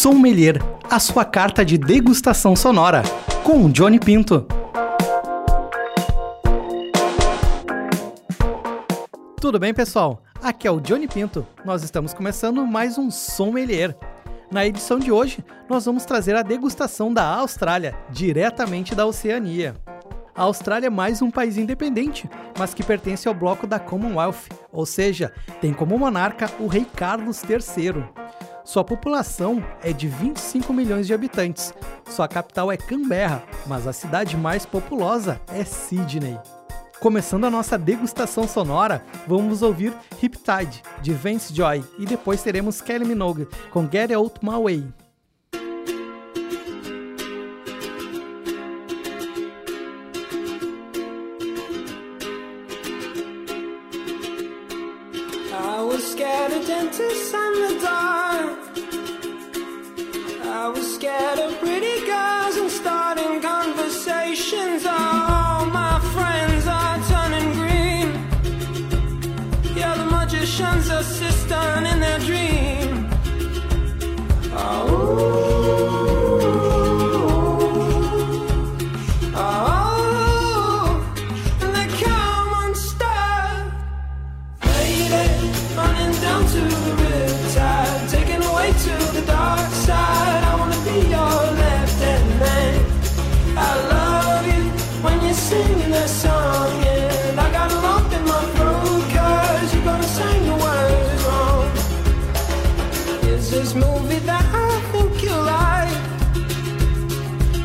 Sommelier, a sua carta de degustação sonora, com Johnny Pinto. Tudo bem, pessoal? Aqui é o Johnny Pinto. Nós estamos começando mais um Sommelier. Na edição de hoje, nós vamos trazer a degustação da Austrália, diretamente da Oceania. A Austrália é mais um país independente, mas que pertence ao bloco da Commonwealth, ou seja, tem como monarca o rei Carlos III. Sua população é de 25 milhões de habitantes. Sua capital é Canberra, mas a cidade mais populosa é Sydney. Começando a nossa degustação sonora, vamos ouvir Riptide, de Vance Joy, e depois teremos Kelly Minogue com Get Out My Way. I was scared of dentists and the dark. was scared of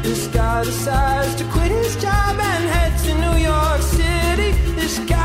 This guy decides to quit his job and head to New York City. This guy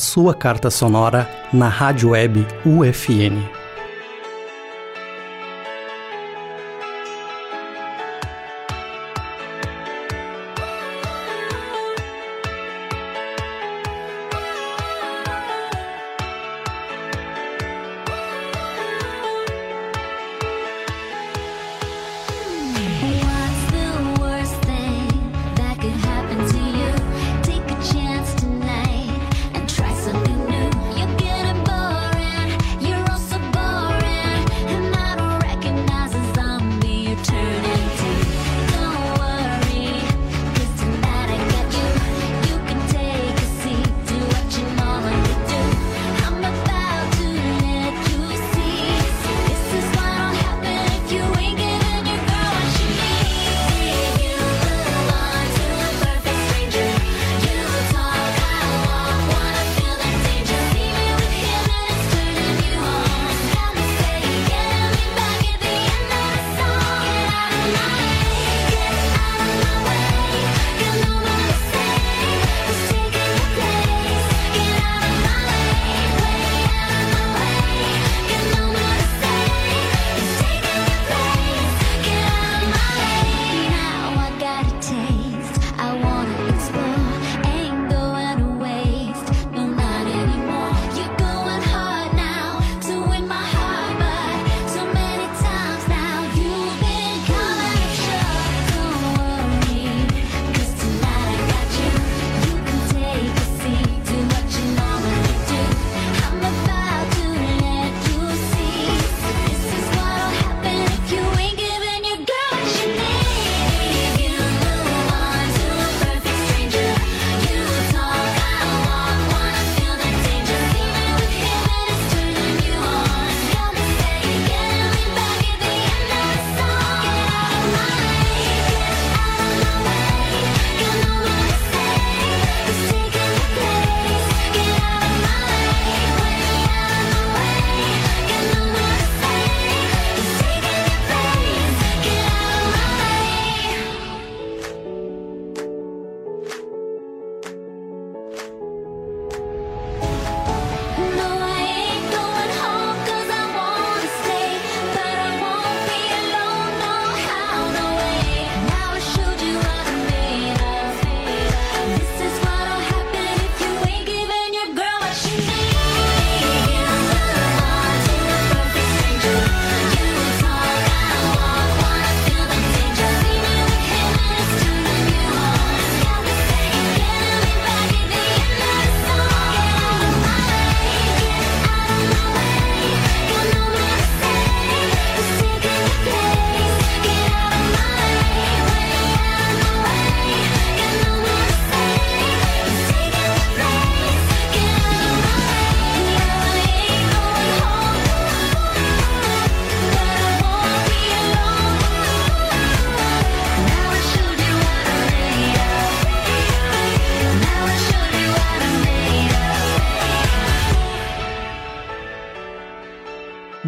sua carta sonora na rádio web UFN.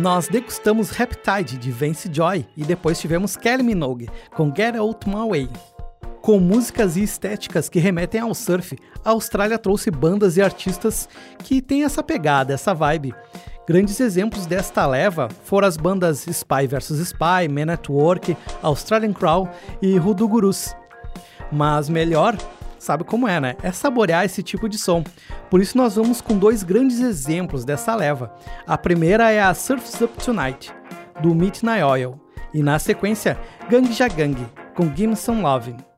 Nós degustamos Riptide de Vance Joy e depois tivemos Kelly Minogue com Get Out My Way. Com músicas e estéticas que remetem ao surf, a Austrália trouxe bandas e artistas que têm essa pegada, essa vibe. Grandes exemplos desta leva foram as bandas Spy vs Spy, Man at Work, Australian Crow e Hoodoo Gurus. Mas melhor, sabe como é, né? É saborear esse tipo de som. Por isso nós vamos com dois grandes exemplos dessa leva. A primeira é a Surf's Up Tonight, do Midnight Oil, e na sequência, Gang Ja Gang, com Gimme Some Lovin'.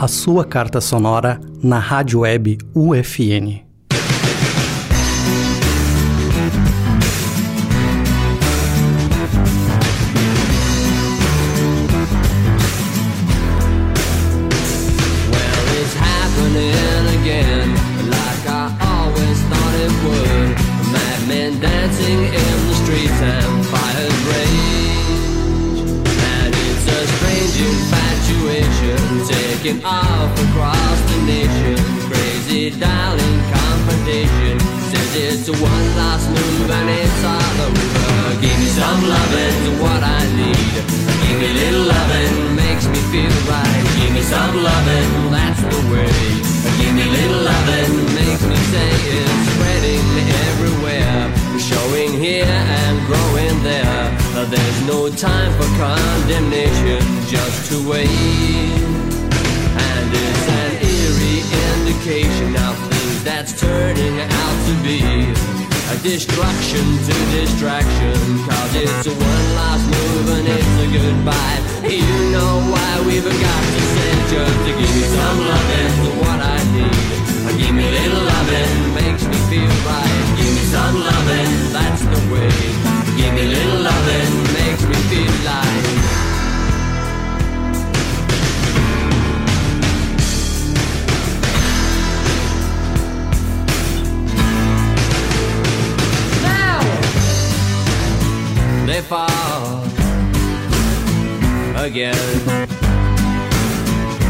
A sua carta sonora na rádio web UFN. Crazy darling confrontation says it's a one last move and it's all over. Give me some loving, what I need. Give me little loving, makes me feel right. Give me some loving, that's the way. Give me little loving, makes me say it's spreading everywhere. Showing here and growing there. There's no time for condemnation, just to wait. That's turning out to be a destruction to distraction. Cause it's a one last move and it's a goodbye. You know why we've got to send just to give me some loving, what I need. Give me a little loving, makes me feel right. Give me some loving, that's the way. Give me a little loving, makes me feel like. fall again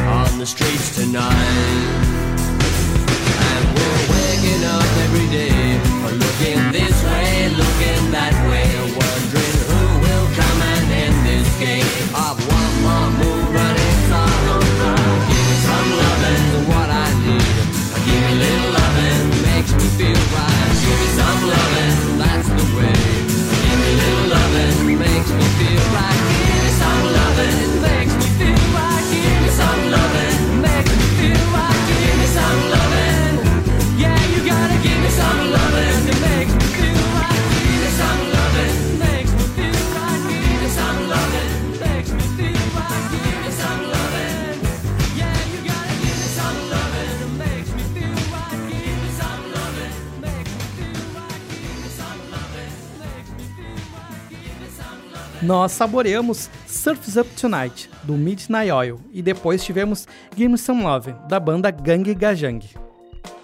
on the streets tonight. And we're waking up every day. nós saboreamos Surf's Up Tonight, do Midnight Oil, e depois tivemos Game Some Love, da banda Gang Gajang.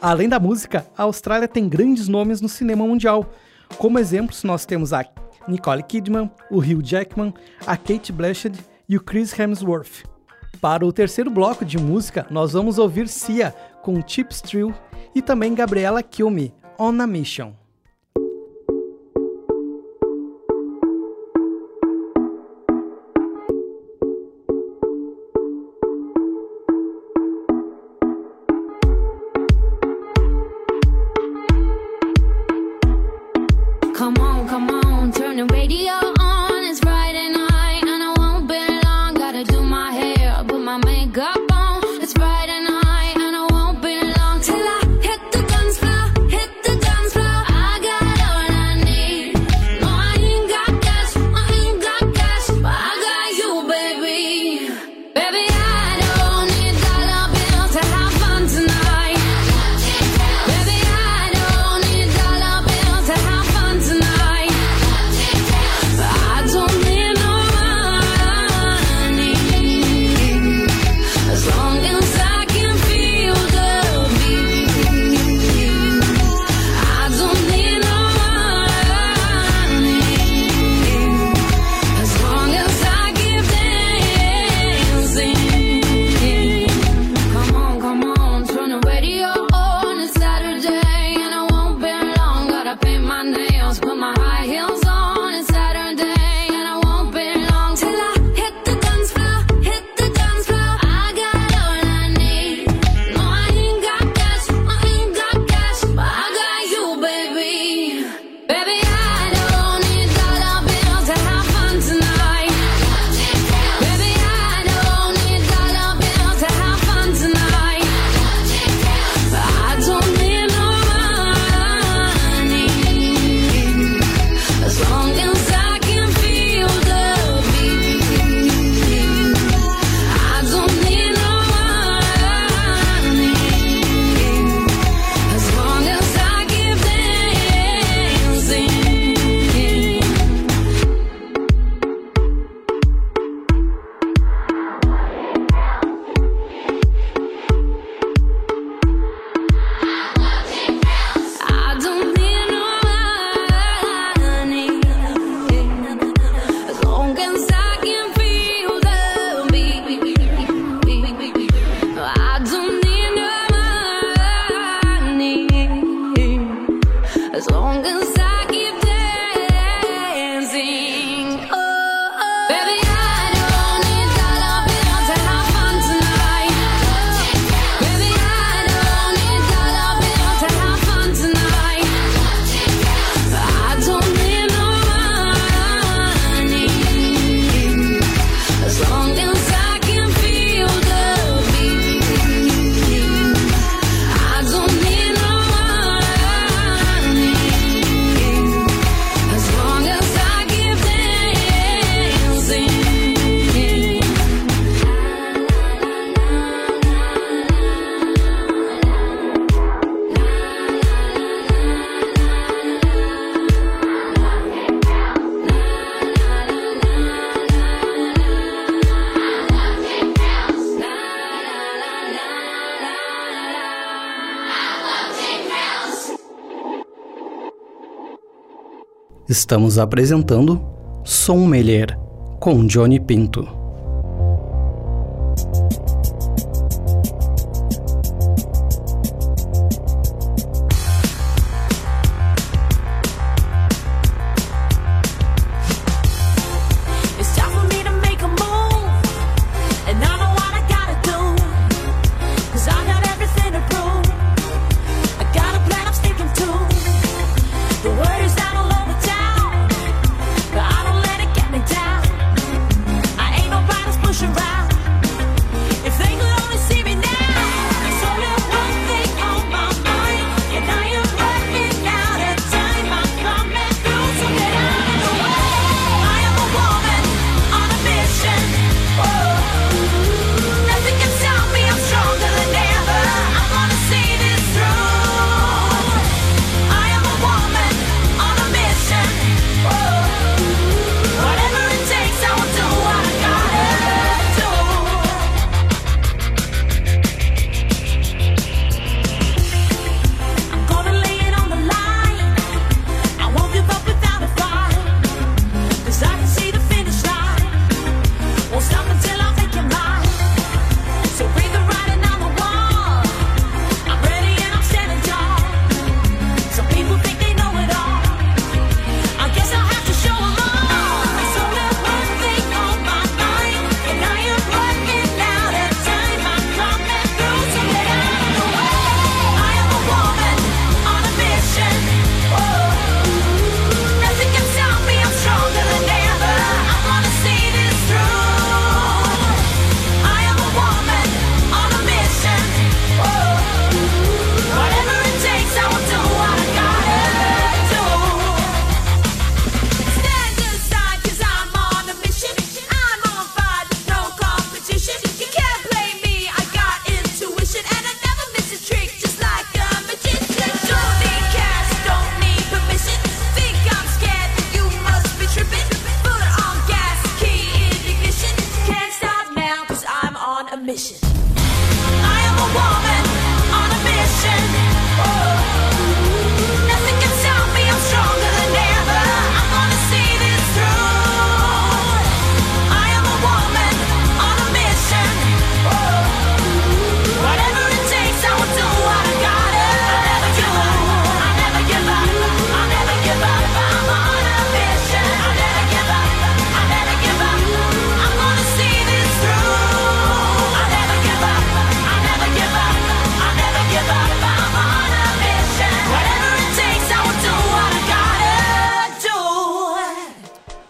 Além da música, a Austrália tem grandes nomes no cinema mundial. Como exemplos, nós temos a Nicole Kidman, o Hugh Jackman, a Kate Blanchett e o Chris Hemsworth. Para o terceiro bloco de música, nós vamos ouvir Sia com Chip Thrill e também Gabriela Kilme, On a Mission. as long as I Estamos apresentando Sommelier com Johnny Pinto.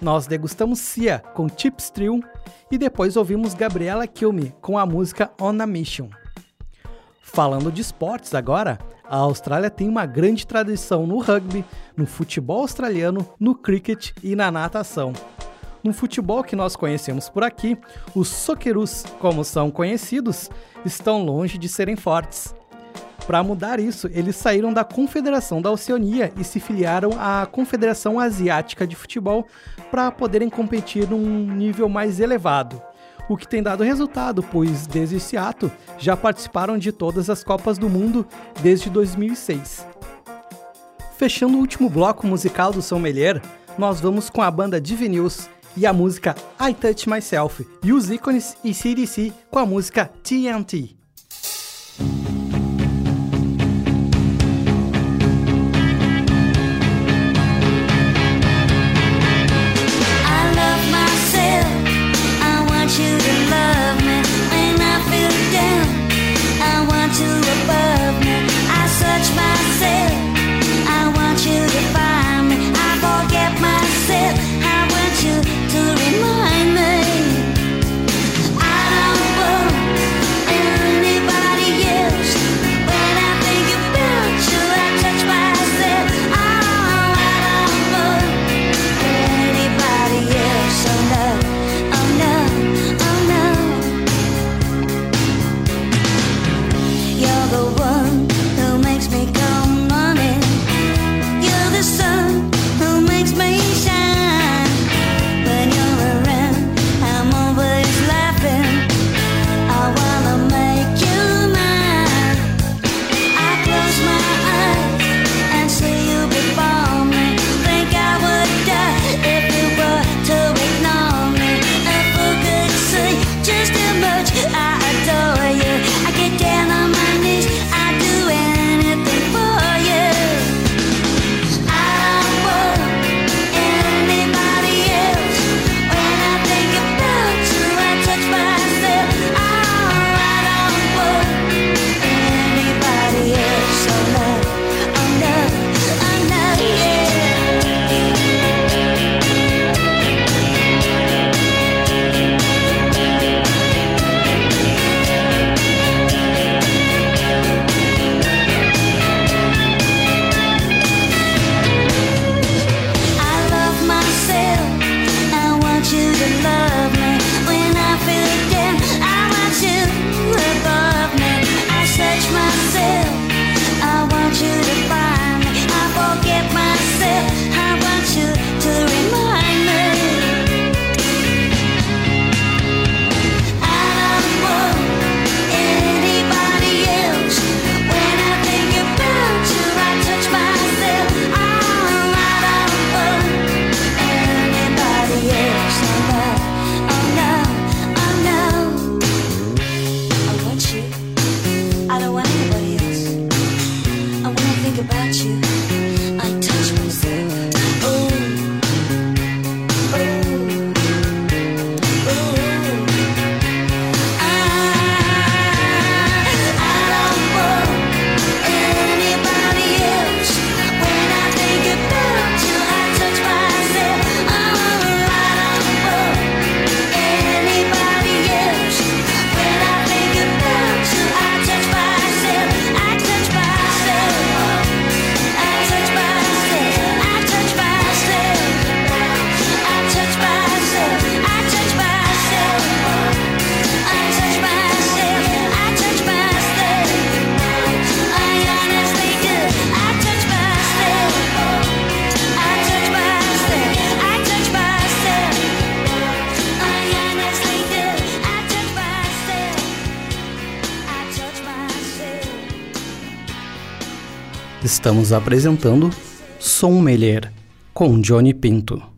Nós degustamos Cia com Chips Trio e depois ouvimos Gabriela Kilme com a música On a Mission. Falando de esportes agora, a Austrália tem uma grande tradição no rugby, no futebol australiano, no cricket e na natação. No futebol que nós conhecemos por aqui, os Socceroos, como são conhecidos, estão longe de serem fortes. Para mudar isso, eles saíram da Confederação da Oceania e se filiaram à Confederação Asiática de Futebol para poderem competir num nível mais elevado. O que tem dado resultado, pois desde esse ato já participaram de todas as Copas do Mundo desde 2006. Fechando o último bloco musical do Sommelier, nós vamos com a banda Divinews e a música I Touch Myself, e os ícones e CDC com a música TNT. Thank you. Estamos apresentando Sommelier com Johnny Pinto.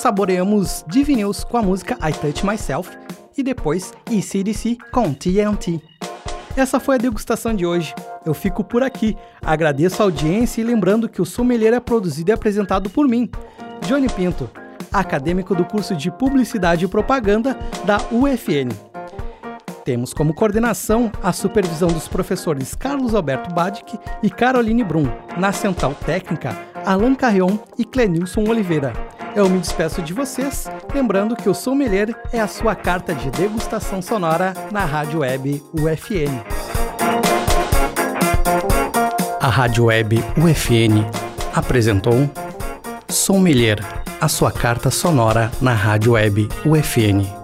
Saboreamos Divinews com a música I Touch Myself e depois ECDC com TNT. Essa foi a degustação de hoje. Eu fico por aqui. Agradeço a audiência e lembrando que o Sommelier é produzido e apresentado por mim, Johnny Pinto, acadêmico do curso de Publicidade e Propaganda da UFN. Temos como coordenação a supervisão dos professores Carlos Alberto Badic e Caroline Brum. Na central técnica, Alan Carrion e Clenilson Oliveira. Eu me despeço de vocês, lembrando que o Sommelier é a sua carta de degustação sonora na Rádio Web UFN. A Rádio Web UFN apresentou Sommelier, a sua carta sonora na Rádio Web UFN.